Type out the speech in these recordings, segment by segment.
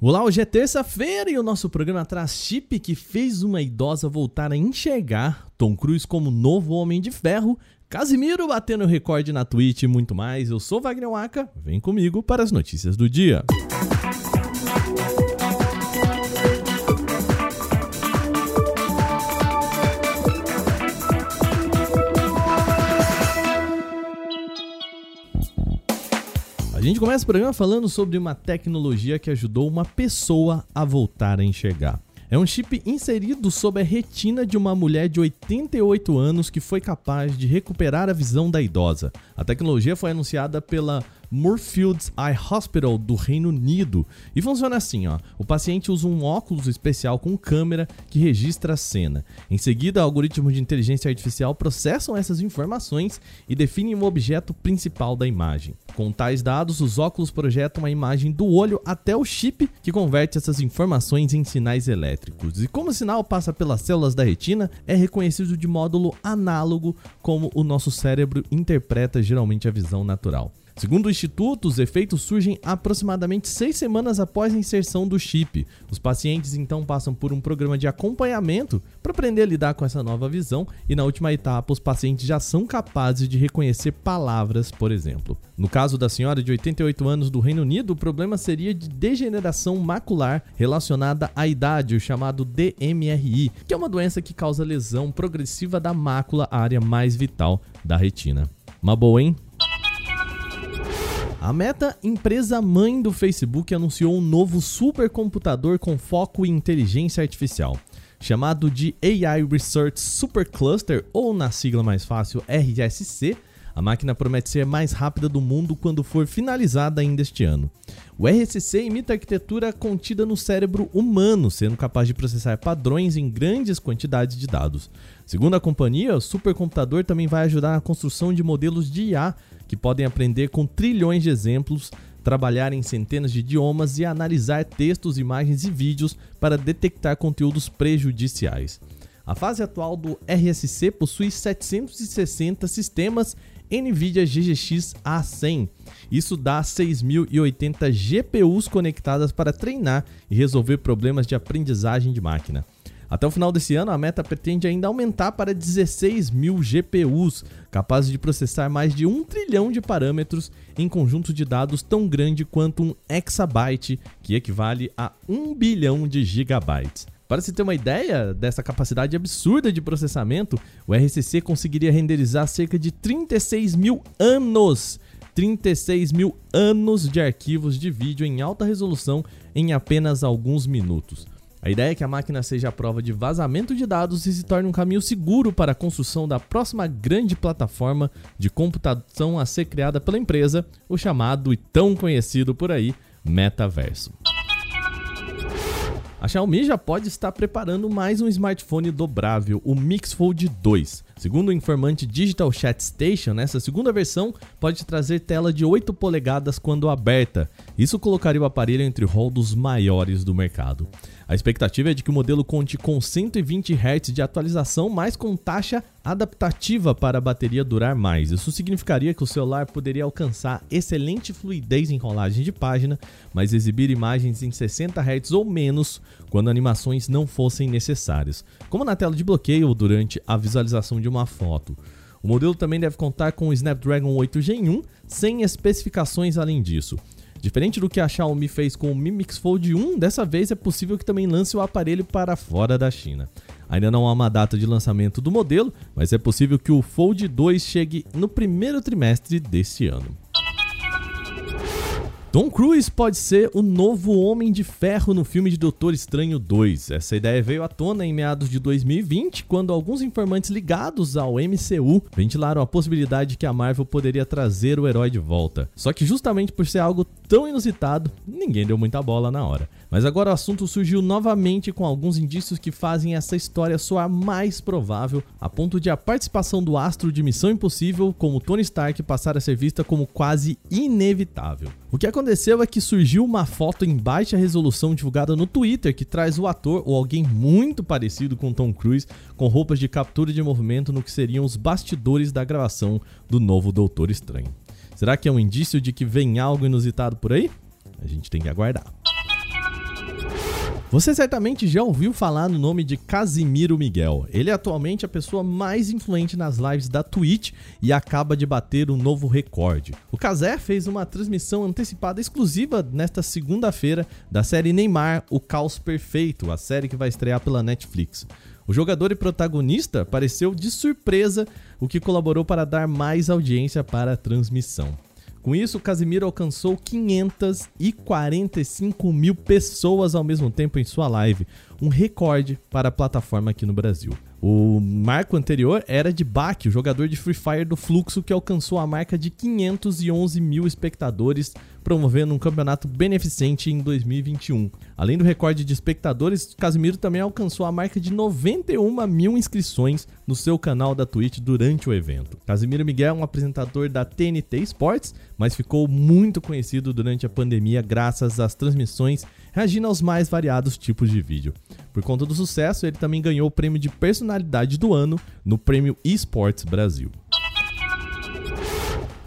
Olá, hoje é terça-feira e o nosso programa traz chip que fez uma idosa voltar a enxergar, Tom Cruise como novo Homem de Ferro, Casimiro batendo recorde na Twitch e muito mais. Eu sou Wagner Waka, vem comigo para as notícias do dia. A gente começa o programa falando sobre uma tecnologia que ajudou uma pessoa a voltar a enxergar. É um chip inserido sob a retina de uma mulher de 88 anos que foi capaz de recuperar a visão da idosa. A tecnologia foi anunciada pela Moorfields Eye Hospital do Reino Unido. E funciona assim, ó. O paciente usa um óculos especial com câmera que registra a cena. Em seguida, algoritmos de inteligência artificial processam essas informações e definem o objeto principal da imagem. Com tais dados, os óculos projetam a imagem do olho até o chip que converte essas informações em sinais elétricos. E como o sinal passa pelas células da retina, é reconhecido de módulo análogo como o nosso cérebro interpreta geralmente a visão natural. Segundo o Instituto, os efeitos surgem aproximadamente seis semanas após a inserção do chip. Os pacientes então passam por um programa de acompanhamento para aprender a lidar com essa nova visão e na última etapa os pacientes já são capazes de reconhecer palavras, por exemplo. No caso da senhora de 88 anos do Reino Unido, o problema seria de degeneração macular relacionada à idade, o chamado DMRI, que é uma doença que causa lesão progressiva da mácula, a área mais vital da retina. Uma boa, hein? A Meta, empresa mãe do Facebook, anunciou um novo supercomputador com foco em inteligência artificial. Chamado de AI Research Supercluster, ou na sigla mais fácil RSC, a máquina promete ser a mais rápida do mundo quando for finalizada ainda este ano. O RSC imita a arquitetura contida no cérebro humano, sendo capaz de processar padrões em grandes quantidades de dados. Segundo a companhia, o supercomputador também vai ajudar na construção de modelos de IA que podem aprender com trilhões de exemplos, trabalhar em centenas de idiomas e analisar textos, imagens e vídeos para detectar conteúdos prejudiciais. A fase atual do RSC possui 760 sistemas NVIDIA GGX A100. Isso dá 6.080 GPUs conectadas para treinar e resolver problemas de aprendizagem de máquina. Até o final desse ano, a meta pretende ainda aumentar para 16 mil GPUs, capazes de processar mais de um trilhão de parâmetros em conjunto de dados tão grande quanto um exabyte, que equivale a 1 bilhão de gigabytes. Para se ter uma ideia dessa capacidade absurda de processamento, o RCC conseguiria renderizar cerca de 36 mil anos 36 mil anos de arquivos de vídeo em alta resolução em apenas alguns minutos. A ideia é que a máquina seja a prova de vazamento de dados e se torne um caminho seguro para a construção da próxima grande plataforma de computação a ser criada pela empresa, o chamado e tão conhecido por aí Metaverso. A Xiaomi já pode estar preparando mais um smartphone dobrável, o Mix Fold 2. Segundo o informante Digital Chat Station, essa segunda versão pode trazer tela de 8 polegadas quando aberta. Isso colocaria o aparelho entre o dos maiores do mercado. A expectativa é de que o modelo conte com 120 Hz de atualização, mas com taxa adaptativa para a bateria durar mais. Isso significaria que o celular poderia alcançar excelente fluidez em rolagem de página, mas exibir imagens em 60 Hz ou menos quando animações não fossem necessárias, como na tela de bloqueio ou durante a visualização de uma foto. O modelo também deve contar com o Snapdragon 8 Gen 1, sem especificações além disso. Diferente do que a Xiaomi fez com o Mi Mix Fold 1, dessa vez é possível que também lance o aparelho para fora da China. Ainda não há uma data de lançamento do modelo, mas é possível que o Fold 2 chegue no primeiro trimestre deste ano. Tom Cruise pode ser o novo Homem de Ferro no filme de Doutor Estranho 2. Essa ideia veio à tona em meados de 2020, quando alguns informantes ligados ao MCU ventilaram a possibilidade de que a Marvel poderia trazer o herói de volta. Só que justamente por ser algo tão inusitado, ninguém deu muita bola na hora. Mas agora o assunto surgiu novamente com alguns indícios que fazem essa história soar mais provável, a ponto de a participação do astro de Missão Impossível como Tony Stark passar a ser vista como quase inevitável. O que aconteceu é que surgiu uma foto em baixa resolução divulgada no Twitter que traz o ator ou alguém muito parecido com Tom Cruise com roupas de captura de movimento no que seriam os bastidores da gravação do novo Doutor Estranho. Será que é um indício de que vem algo inusitado por aí? A gente tem que aguardar. Você certamente já ouviu falar no nome de Casimiro Miguel. Ele é atualmente a pessoa mais influente nas lives da Twitch e acaba de bater um novo recorde. O Casé fez uma transmissão antecipada exclusiva nesta segunda-feira da série Neymar, O Caos Perfeito, a série que vai estrear pela Netflix. O jogador e protagonista apareceu de surpresa, o que colaborou para dar mais audiência para a transmissão. Com isso, Casimiro alcançou 545 mil pessoas ao mesmo tempo em sua live, um recorde para a plataforma aqui no Brasil. O marco anterior era de Bak, o jogador de Free Fire do Fluxo, que alcançou a marca de 511 mil espectadores, promovendo um campeonato beneficente em 2021. Além do recorde de espectadores, Casimiro também alcançou a marca de 91 mil inscrições no seu canal da Twitch durante o evento. Casimiro Miguel é um apresentador da TNT Sports, mas ficou muito conhecido durante a pandemia graças às transmissões reagindo aos mais variados tipos de vídeo. Por conta do sucesso, ele também ganhou o prêmio de personalidade do ano no Prêmio Esports Brasil.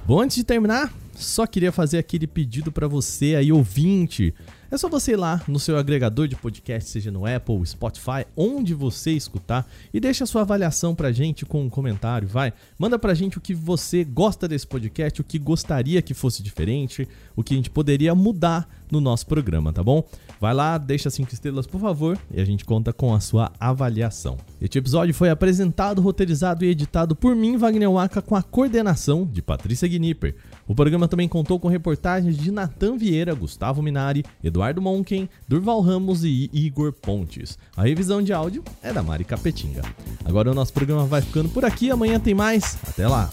Bom, antes de terminar, só queria fazer aquele pedido para você aí ouvinte é só você ir lá no seu agregador de podcast, seja no Apple, Spotify, onde você escutar, e deixa a sua avaliação pra gente com um comentário, vai. Manda pra gente o que você gosta desse podcast, o que gostaria que fosse diferente, o que a gente poderia mudar no nosso programa, tá bom? Vai lá, deixa cinco estrelas, por favor, e a gente conta com a sua avaliação. Este episódio foi apresentado, roteirizado e editado por mim, Wagner Waka, com a coordenação de Patrícia Gnipper. O programa também contou com reportagens de Natan Vieira, Gustavo Minari, Eduardo Monken, Durval Ramos e Igor Pontes. A revisão de áudio é da Mari Capetinga. Agora o nosso programa vai ficando por aqui, amanhã tem mais. Até lá!